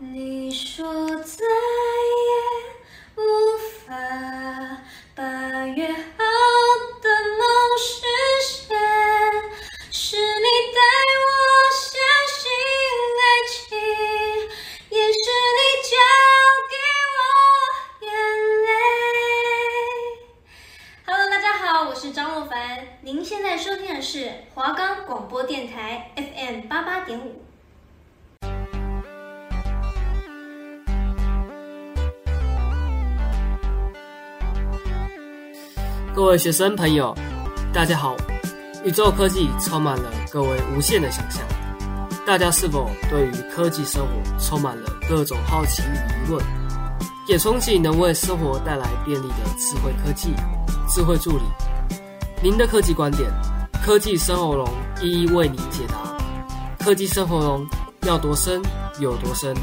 你说各位学生朋友，大家好！宇宙科技充满了各位无限的想象，大家是否对于科技生活充满了各种好奇与疑问？也憧憬能为生活带来便利的智慧科技、智慧助理。您的科技观点，科技生活龙一一为您解答。科技生活龙要多深有多深，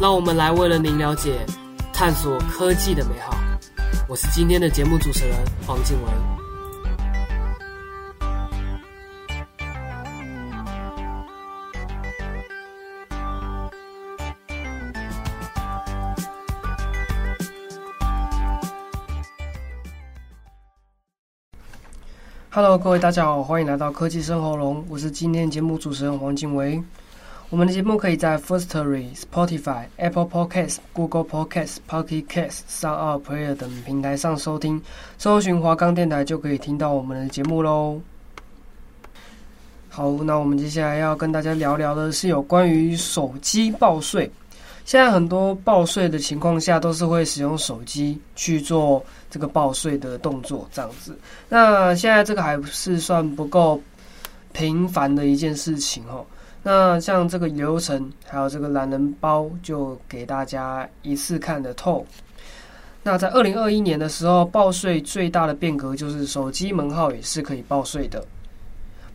让我们来为了您了解、探索科技的美好。我是今天的节目主持人黄静文。Hello，各位大家好，欢迎来到科技生活龙，我是今天节目主持人黄静维。我们的节目可以在 Firstory、Spotify、Apple Podcasts、Google Podcasts、Pocket Casts、SoundOn Player 等平台上收听，搜寻华冈电台就可以听到我们的节目喽。好，那我们接下来要跟大家聊聊的是有关于手机报税。现在很多报税的情况下都是会使用手机去做这个报税的动作，这样子。那现在这个还是算不够频繁的一件事情哦。那像这个流程，还有这个懒人包，就给大家一次看得透。那在二零二一年的时候，报税最大的变革就是手机门号也是可以报税的。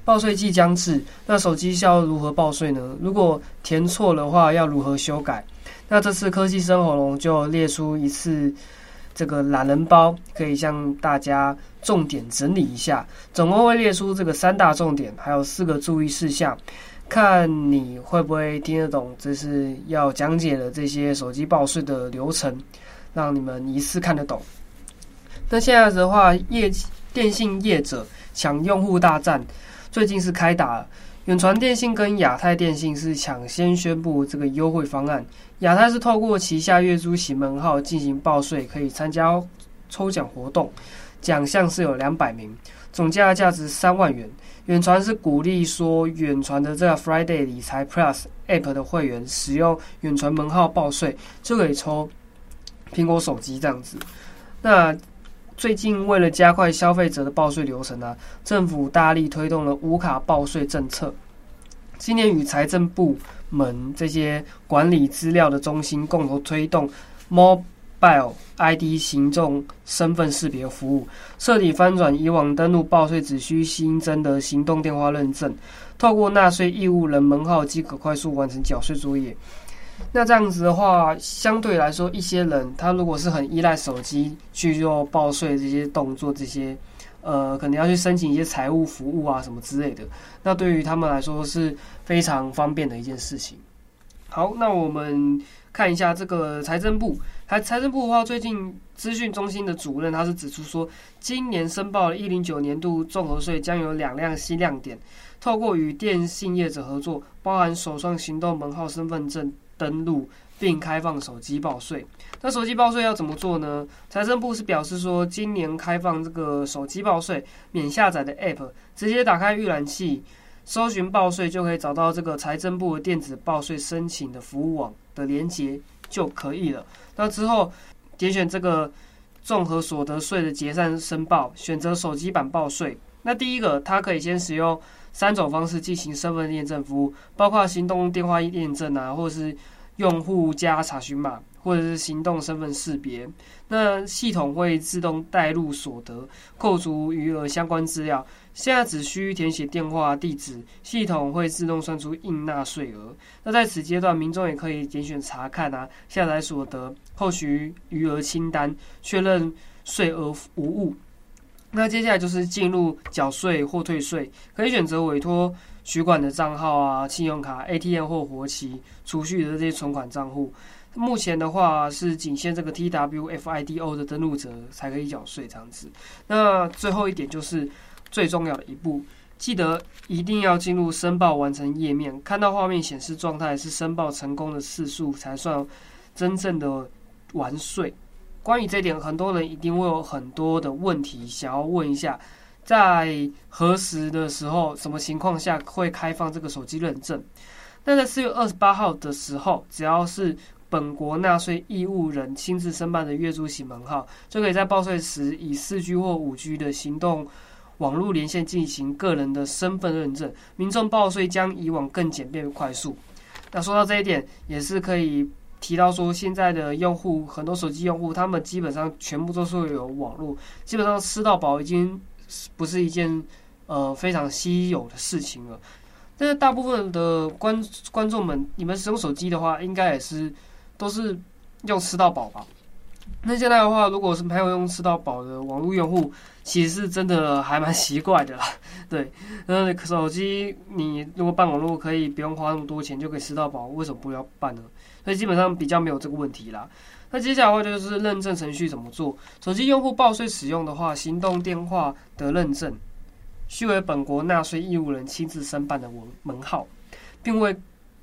报税季将至，那手机是要如何报税呢？如果填错的话，要如何修改？那这次科技生活龙就列出一次这个懒人包，可以向大家重点整理一下，总共会列出这个三大重点，还有四个注意事项。看你会不会听得懂，这是要讲解的这些手机报税的流程，让你们一次看得懂。那现在的话，业电信业者抢用户大战最近是开打了，远传电信跟亚太电信是抢先宣布这个优惠方案。亚太是透过旗下月租型门号进行报税，可以参加抽奖活动，奖项是有两百名，总价价值三万元。远传是鼓励说，远传的这个 Friday 理财 Plus App 的会员使用远传门号报税，就可以抽苹果手机这样子。那最近为了加快消费者的报税流程呢、啊，政府大力推动了无卡报税政策。今年与财政部门这些管理资料的中心共同推动 More Bio ID 行动身份识别服务，彻底翻转以往登录报税只需新增的行动电话认证，透过纳税义务人门号即可快速完成缴税作业。那这样子的话，相对来说，一些人他如果是很依赖手机去做报税这些动作，这些呃，可能要去申请一些财务服务啊什么之类的，那对于他们来说是非常方便的一件事情。好，那我们看一下这个财政部。财财政部的话，最近资讯中心的主任他是指出说，今年申报了一零九年度综合税将有两辆新亮点，透过与电信业者合作，包含首创行动门号身份证登录，并开放手机报税。那手机报税要怎么做呢？财政部是表示说，今年开放这个手机报税免下载的 App，直接打开预览器，搜寻报税就可以找到这个财政部的电子报税申请的服务网的连结就可以了。那之后，点选这个综合所得税的结算申报，选择手机版报税。那第一个，它可以先使用三种方式进行身份验证服务，包括行动电话验证啊，或者是用户加查询码，或者是行动身份识别。那系统会自动带入所得、扣除余额相关资料。现在只需填写电话、地址，系统会自动算出应纳税额。那在此阶段，民众也可以点选查看啊，下载所得、扣除余额清单，确认税额无误。那接下来就是进入缴税或退税，可以选择委托取款的账号啊、信用卡、ATM 或活期储蓄的这些存款账户。目前的话是仅限这个 TWFIDO 的登录者才可以缴税这样子。那最后一点就是最重要的一步，记得一定要进入申报完成页面，看到画面显示状态是申报成功的次数才算真正的完税。关于这点，很多人一定会有很多的问题想要问一下，在何时的时候，什么情况下会开放这个手机认证？那在四月二十八号的时候，只要是本国纳税义务人亲自申办的月租型门号，就可以在报税时以四 G 或五 G 的行动网络连线进行个人的身份认证，民众报税将以往更简便快速。那说到这一点，也是可以。提到说，现在的用户很多手机用户，他们基本上全部都是有网络，基本上吃到饱已经不是一件呃非常稀有的事情了。但是大部分的观观众们，你们使用手机的话，应该也是都是用吃到饱吧？那现在的话，如果是没有用吃到饱的网络用户，其实是真的还蛮奇怪的啦。对，那手机你如果办网络可以不用花那么多钱就可以吃到饱，为什么不要办呢？所以基本上比较没有这个问题啦。那接下来的话就是认证程序怎么做？手机用户报税使用的话，行动电话的认证需为本国纳税义务人亲自申办的门门号，并为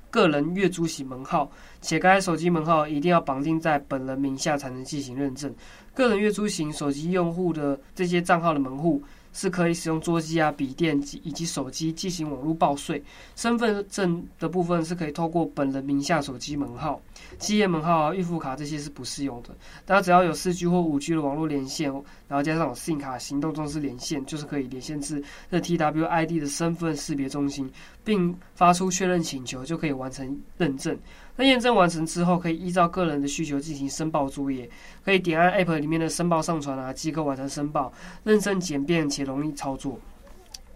个人月租型门号，且该手机门号一定要绑定在本人名下才能进行认证。个人月租型手机用户的这些账号的门户。是可以使用桌机啊、笔电及以及手机进行网络报税。身份证的部分是可以透过本人名下手机门号、企业门号啊、预付卡这些是不适用的。大家只要有四 G 或五 G 的网络连线，然后加上有 SIM 卡行动装置连线，就是可以连线至这 TWID 的身份识别中心，并发出确认请求，就可以完成认证。那验证完成之后，可以依照个人的需求进行申报作业，可以点按 App 里面的申报上传啊，即可完成申报。认证简便且容易操作。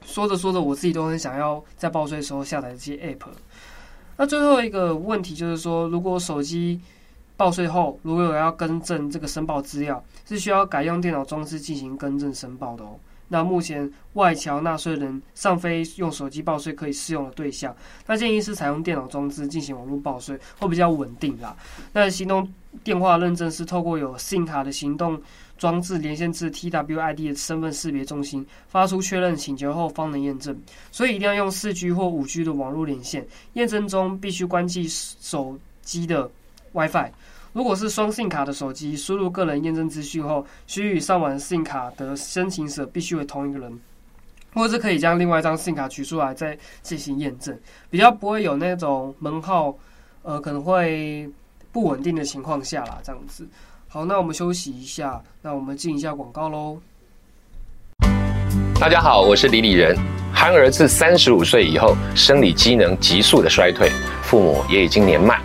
说着说着，我自己都很想要在报税的时候下载这些 App。那最后一个问题就是说，如果手机报税后，如果有要更正这个申报资料，是需要改用电脑装置进行更正申报的哦。那目前外侨纳税人尚非用手机报税可以适用的对象，那建议是采用电脑装置进行网络报税，会比较稳定啦。那行动电话认证是透过有 SIM 卡的行动装置连线至 TWID 的身份识别中心，发出确认请求后方能验证，所以一定要用四 G 或五 G 的网络连线，验证中必须关机手机的 WiFi。如果是双信卡的手机，输入个人验证资讯后，须与上网信卡的申请者必须为同一个人，或者可以将另外一张信卡取出来再进行验证，比较不会有那种门号呃可能会不稳定的情况下啦，这样子。好，那我们休息一下，那我们进一下广告喽。大家好，我是李李仁。憨儿自三十五岁以后，生理机能急速的衰退，父母也已经年迈。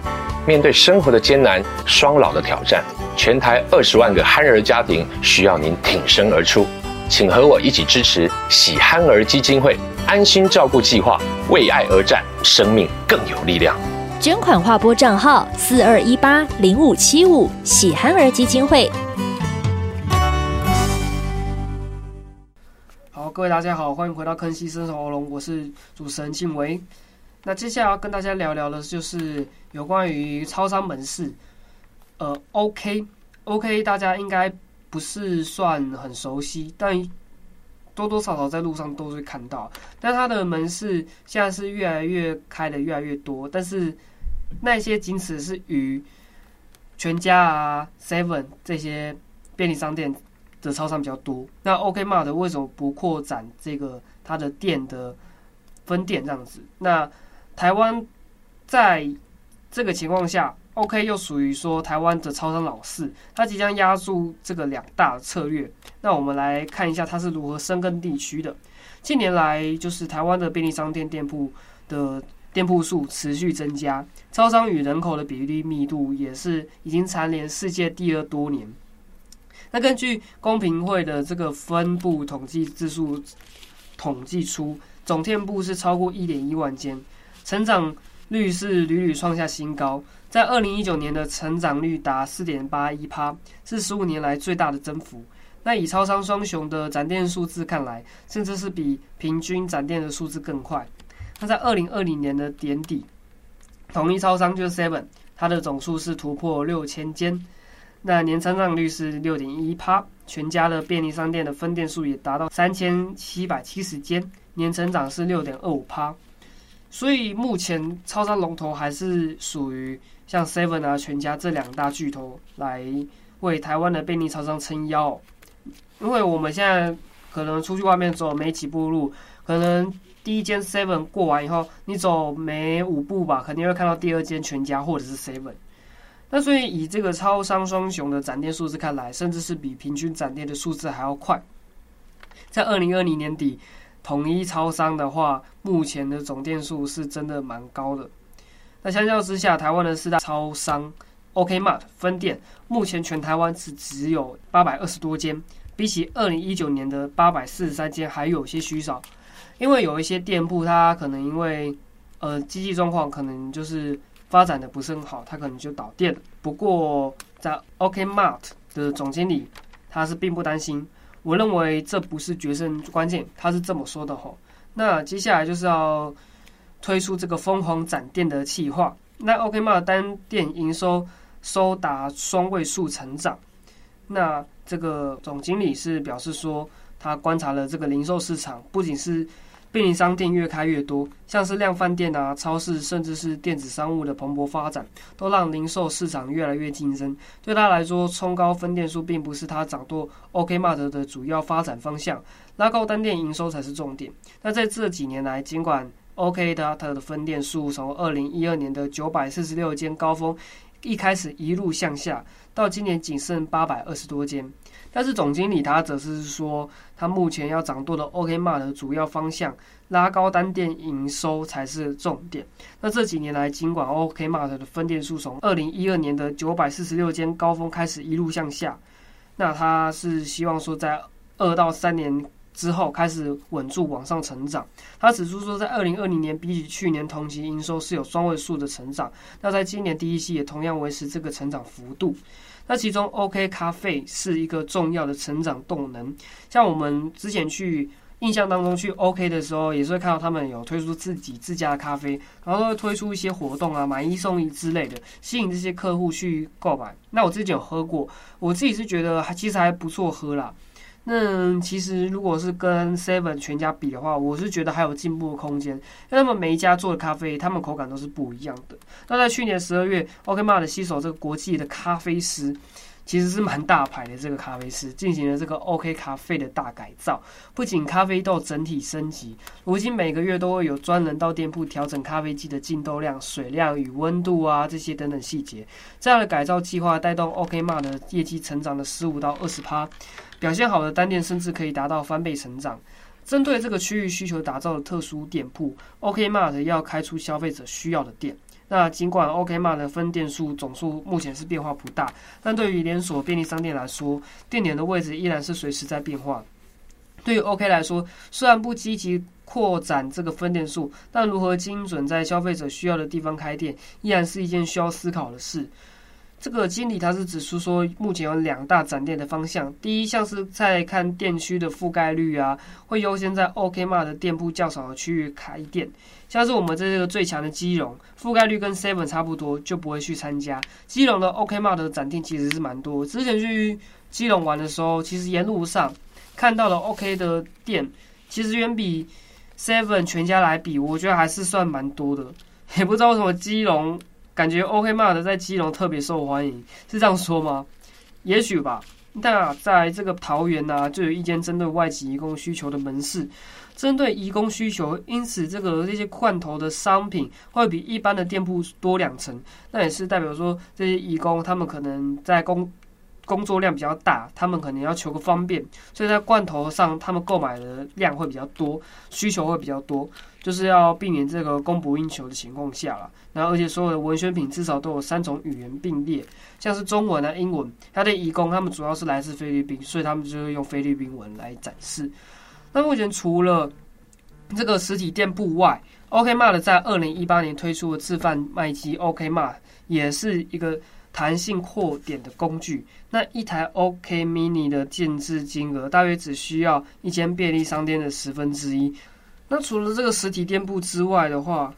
面对生活的艰难、双老的挑战，全台二十万个憨儿家庭需要您挺身而出，请和我一起支持喜憨儿基金会安心照顾计划，为爱而战，生命更有力量。捐款划拨账号四二一八零五七五喜憨儿基金会。好，各位大家好，欢迎回到坑西生喉龙，我是主持人静维。那接下来要跟大家聊聊的，就是有关于超商门市。呃，OK，OK，、大家应该不是算很熟悉，但多多少少在路上都会看到。但它的门市现在是越来越开的越来越多，但是那些仅此是与全家啊、Seven 这些便利商店的超商比较多。那 OK Mart 为什么不扩展这个它的店的分店这样子？那台湾在这个情况下，OK 又属于说台湾的超商老四，它即将押注这个两大策略。那我们来看一下它是如何深耕地区的。近年来，就是台湾的便利商店店铺的店铺数持续增加，超商与人口的比例密度也是已经蝉联世界第二多年。那根据公平会的这个分布统计字数统计出，总店铺是超过一点一万间。成长率是屡屡创下新高，在二零一九年的成长率达四点八一趴，是十五年来最大的增幅。那以超商双雄的展店数字看来，甚至是比平均展店的数字更快。那在二零二零年的年底，统一超商就是 Seven，它的总数是突破六千间，那年成长率是六点一趴。全家的便利商店的分店数也达到三千七百七十间，年成长是六点二五趴。所以目前超商龙头还是属于像 Seven 啊、全家这两大巨头来为台湾的便利超商撑腰。因为我们现在可能出去外面走没几步路，可能第一间 Seven 过完以后，你走没五步吧，肯定会看到第二间全家或者是 Seven。那所以以这个超商双雄的展店数字看来，甚至是比平均展店的数字还要快。在二零二零年底，统一超商的话，目前的总店数是真的蛮高的。那相较之下，台湾的四大超商 OK Mart 分店，目前全台湾是只有八百二十多间，比起二零一九年的八百四十三间还有些虚少。因为有一些店铺，它可能因为呃经济状况，可能就是。发展的不是很好，他可能就倒店了。不过，在 OK Mart 的总经理他是并不担心。我认为这不是决胜关键，他是这么说的吼。那接下来就是要推出这个疯狂展店的企划。那 OK Mart 单店营收收达双位数成长。那这个总经理是表示说，他观察了这个零售市场，不仅是。便利商店越开越多，像是量贩店啊、超市，甚至是电子商务的蓬勃发展，都让零售市场越来越竞争。对他来说，冲高分店数并不是他掌舵 OK Mart 的主要发展方向，拉高单店营收才是重点。那在这几年来，尽管 OK 的它的分店数从二零一二年的九百四十六间高峰，一开始一路向下，到今年仅剩八百二十多间。但是总经理他则是说，他目前要掌舵的 OK Mart 的主要方向，拉高单店营收才是重点。那这几年来，尽管 OK Mart 的分店数从二零一二年的九百四十六间高峰开始一路向下，那他是希望说在二到三年之后开始稳住往上成长。他指出说，在二零二零年比起去年同期营收是有双位数的成长，那在今年第一季也同样维持这个成长幅度。那其中，OK 咖啡是一个重要的成长动能。像我们之前去印象当中去 OK 的时候，也是会看到他们有推出自己自家的咖啡，然后会推出一些活动啊，买一送一之类的，吸引这些客户去购买。那我之前有喝过，我自己是觉得还其实还不错喝啦。那其实如果是跟 Seven 全家比的话，我是觉得还有进步的空间。因为他们每一家做的咖啡，他们口感都是不一样的。那在去年十二月，OK Mart 吸手这个国际的咖啡师，其实是蛮大牌的这个咖啡师，进行了这个 OK 咖啡的大改造。不仅咖啡豆整体升级，如今每个月都会有专人到店铺调整咖啡机的进豆量、水量与温度啊这些等等细节。这样的改造计划带动 OK Mart 的业绩成长了十五到二十趴。表现好的单店甚至可以达到翻倍成长。针对这个区域需求打造的特殊店铺，OK Mart 要开出消费者需要的店。那尽管 OK Mart 的分店数总数目前是变化不大，但对于连锁便利商店来说，店点的位置依然是随时在变化。对于 OK 来说，虽然不积极扩展这个分店数，但如何精准在消费者需要的地方开店，依然是一件需要思考的事。这个经理他是指出说，目前有两大展店的方向。第一项是在看店区的覆盖率啊，会优先在 OK Mart 的店铺较少的区域开店。像是我们这个最强的基隆，覆盖率跟 Seven 差不多，就不会去参加。基隆的 OK Mart 的展店其实是蛮多。之前去基隆玩的时候，其实沿路上看到的 OK 的店，其实远比 Seven 全家来比，我觉得还是算蛮多的。也不知道为什么基隆。感觉 OK m a r 在基隆特别受欢迎，是这样说吗？也许吧。那在这个桃园呢、就有一间针对外籍移工需求的门市，针对移工需求，因此这个这些罐头的商品会比一般的店铺多两成。那也是代表说，这些移工他们可能在工工作量比较大，他们可能要求个方便，所以在罐头上他们购买的量会比较多，需求会比较多。就是要避免这个供不应求的情况下了，然后而且所有的文宣品至少都有三种语言并列，像是中文啊、英文。它的义工他们主要是来自菲律宾，所以他们就是用菲律宾文来展示。那目前除了这个实体店铺外，OK Mart 在二零一八年推出的自贩卖机 OK Mart 也是一个。弹性扩点的工具。那一台 OK Mini 的建置金额大约只需要一间便利商店的十分之一。那除了这个实体店铺之外的话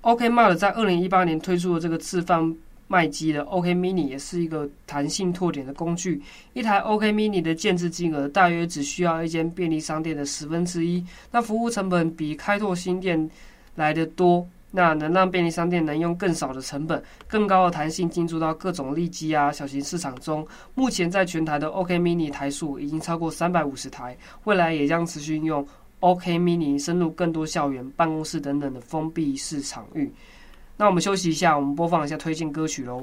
，OK Mart 在二零一八年推出的这个自贩卖机的 OK Mini 也是一个弹性拓点的工具。一台 OK Mini 的建置金额大约只需要一间便利商店的十分之一。那服务成本比开拓新店来的多。那能让便利商店能用更少的成本、更高的弹性进驻到各种利基啊、小型市场中。目前在全台的 OK Mini 台数已经超过三百五十台，未来也将持续运用 OK Mini 深入更多校园、办公室等等的封闭式场域。那我们休息一下，我们播放一下推荐歌曲喽。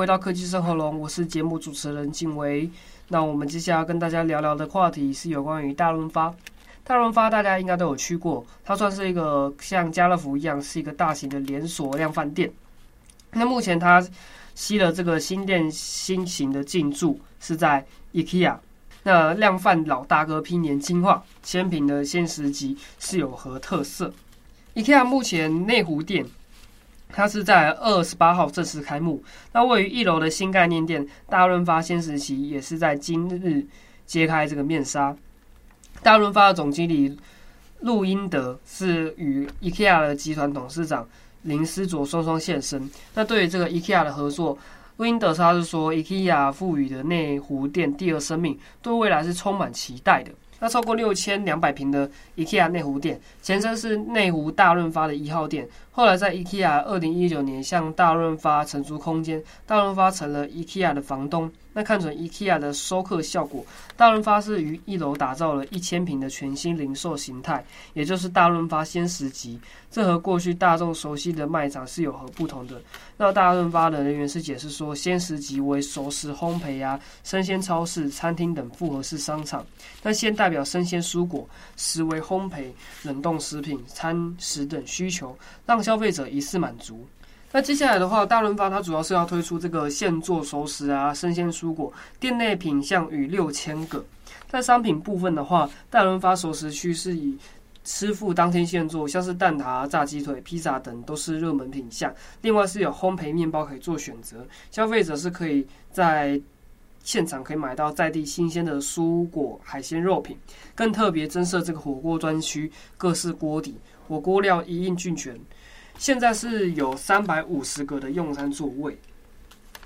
回到科技生活龙，我是节目主持人静薇。那我们接下来要跟大家聊聊的话题是有关于大润发。大润发大家应该都有去过，它算是一个像家乐福一样是一个大型的连锁量贩店。那目前它吸了这个新店新型的进驻是在 IKEA。那量贩老大哥拼年轻化，千坪的限时级是有何特色？IKEA 目前内湖店，它是在二十八号正式开幕。那位于一楼的新概念店大润发新时期也是在今日揭开这个面纱。大润发的总经理陆英德是与 IKEA 的集团董事长林思卓双双现身。那对于这个 IKEA 的合作，录音的他是说，IKEA 赋予的内湖店第二生命，对未来是充满期待的。那超过六千两百平的 IKEA 内湖店，前身是内湖大润发的一号店，后来在 IKEA 二零一九年向大润发承租空间，大润发成了 IKEA 的房东。那看准 IKEA 的收客效果，大润发是于一楼打造了一千平的全新零售形态，也就是大润发鲜食集。这和过去大众熟悉的卖场是有何不同的？那大润发的人员是解释说，鲜食集为熟食烘焙呀、生鲜超市、餐厅等复合式商场。那鲜代表生鲜蔬果，食为烘焙、冷冻食品、餐食等需求，让消费者一次满足。那接下来的话，大润发它主要是要推出这个现做熟食啊、生鲜蔬果，店内品项逾六千个。在商品部分的话，大润发熟食区是以师傅当天现做，像是蛋挞、炸鸡腿、披萨等都是热门品项。另外是有烘焙面包可以做选择，消费者是可以在现场可以买到在地新鲜的蔬果、海鲜、肉品。更特别增设这个火锅专区，各式锅底、火锅料一应俱全。现在是有三百五十个的用餐座位，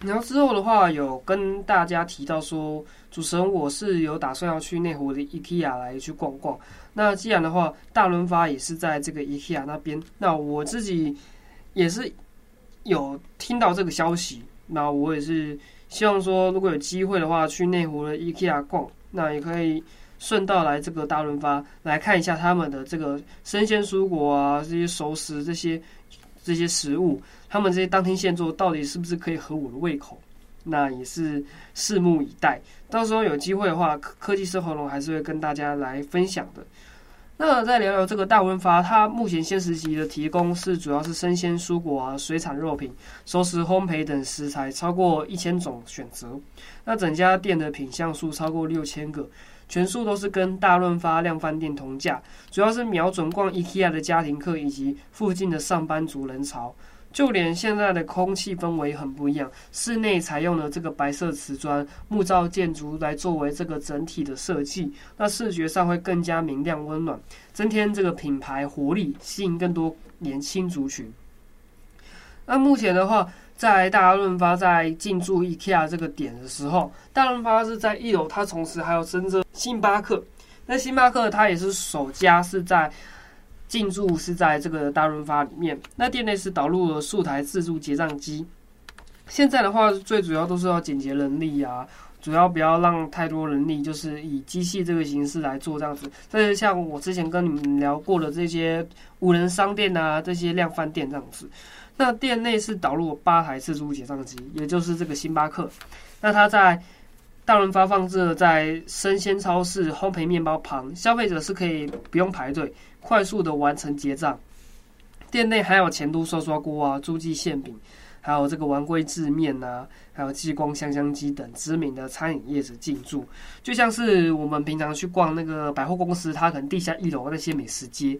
然后之后的话有跟大家提到说，主持人我是有打算要去内湖的 IKEA 来去逛逛。那既然的话，大润发也是在这个 IKEA 那边，那我自己也是有听到这个消息，那我也是希望说，如果有机会的话，去内湖的 IKEA 逛，那也可以。顺道来这个大润发来看一下他们的这个生鲜蔬果啊，这些熟食这些这些食物，他们这些当天现做到底是不是可以合我的胃口？那也是拭目以待。到时候有机会的话，科技生活龙还是会跟大家来分享的。那再聊聊这个大润发，它目前限时级的提供是主要是生鲜蔬果啊、水产肉品、熟食烘焙等食材，超过一千种选择。那整家店的品项数超过六千个。全数都是跟大润发量贩店同价，主要是瞄准逛 IKEA 的家庭客以及附近的上班族人潮。就连现在的空气氛围很不一样，室内采用了这个白色瓷砖木造建筑来作为这个整体的设计，那视觉上会更加明亮温暖，增添这个品牌活力，吸引更多年轻族群。那目前的话，在大润发在进驻 IKEA 这个点的时候，大润发是在一楼，它同时还有跟着星巴克。那星巴克它也是首家是在进驻是在这个大润发里面。那店内是导入了数台自助结账机。现在的话，最主要都是要简洁人力啊，主要不要让太多人力，就是以机器这个形式来做这样子。但是像我之前跟你们聊过的这些无人商店啊，这些量贩店这样子。那店内是导入了八台自助结账机，也就是这个星巴克。那它在大润发放置在生鲜超市烘焙面包旁，消费者是可以不用排队，快速的完成结账。店内还有前都涮涮锅啊、诸记馅饼，还有这个丸龟制面啊，还有激光香香鸡等知名的餐饮业者进驻，就像是我们平常去逛那个百货公司，它可能地下一楼那些美食街。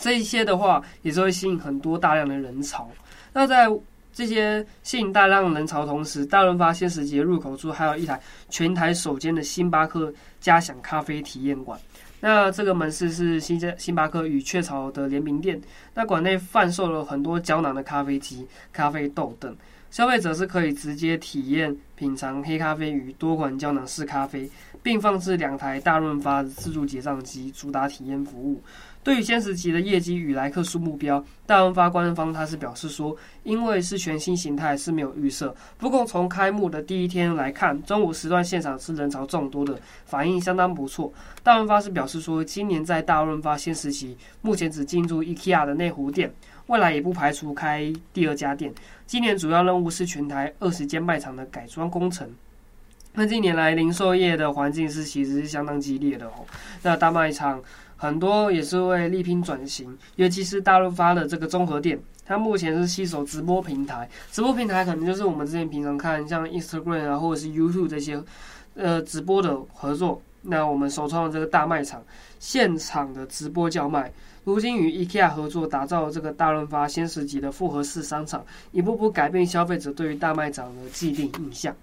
这一些的话，也是会吸引很多大量的人潮。那在这些吸引大量人潮同时，大润发限时节入口处还有一台全台首间的星巴克嘉享咖啡体验馆。那这个门市是星加星巴克与雀巢的联名店。那馆内贩售了很多胶囊的咖啡机、咖啡豆等，消费者是可以直接体验品尝黑咖啡与多款胶囊式咖啡，并放置两台大润发自助结账机，主打体验服务。对于先时级的业绩与来客数目标，大润发官方他是表示说，因为是全新形态，是没有预设。不过从开幕的第一天来看，中午时段现场是人潮众多的，反应相当不错。大润发是表示说，今年在大润发先时期，目前只进驻 IKEA 的内湖店，未来也不排除开第二家店。今年主要任务是全台二十间卖场的改装工程。那近年来零售业的环境是其实是相当激烈的哦。那大卖场。很多也是为力拼转型，尤其是大润发的这个综合店，它目前是携手直播平台，直播平台可能就是我们之前平常看像 Instagram 啊，或者是 YouTube 这些，呃，直播的合作。那我们首创的这个大卖场，现场的直播叫卖，如今与 IKEA 合作，打造这个大润发先时级的复合式商场，一步步改变消费者对于大卖场的既定印象。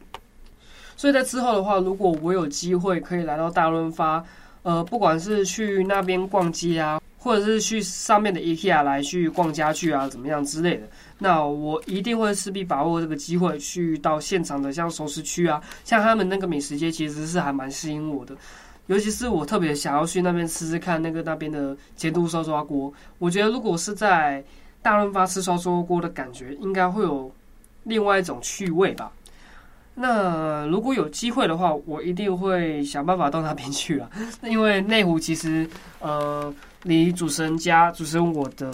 所以在之后的话，如果我有机会可以来到大润发。呃，不管是去那边逛街啊，或者是去上面的 IKEA 来去逛家具啊，怎么样之类的，那我一定会势必把握这个机会去到现场的，像熟食区啊，像他们那个美食街，其实是还蛮吸引我的。尤其是我特别想要去那边吃吃看那个那边的煎都烧抓锅，我觉得如果是在大润发吃烧抓锅的感觉，应该会有另外一种趣味吧。那如果有机会的话，我一定会想办法到那边去了。因为内湖其实，呃，离主持人家、主持人我的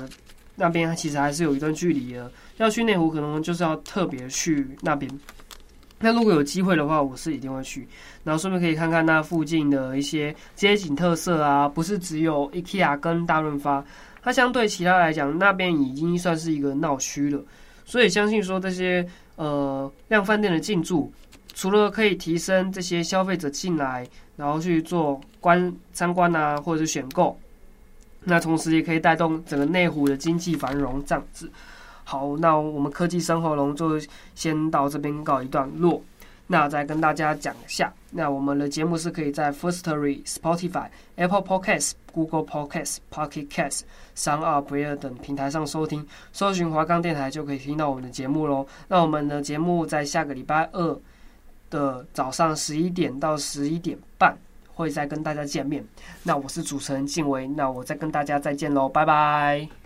那边其实还是有一段距离的。要去内湖，可能就是要特别去那边。那如果有机会的话，我是一定会去，然后顺便可以看看那附近的一些街景特色啊。不是只有 IKEA 跟大润发，它相对其他来讲，那边已经算是一个闹区了。所以相信说这些。呃，量饭店的进驻，除了可以提升这些消费者进来，然后去做观参观啊，或者是选购，那同时也可以带动整个内湖的经济繁荣这样子。好，那我们科技生活龙就先到这边告一段落。那再跟大家讲一下，那我们的节目是可以在 Firstory、Spotify、Apple Podcasts、Google Podcasts、Pocket Casts、SoundOn、Breaker 等平台上收听，搜寻华冈电台就可以听到我们的节目喽。那我们的节目在下个礼拜二的早上十一点到十一点半会再跟大家见面。那我是主持人静薇，那我再跟大家再见喽，拜拜。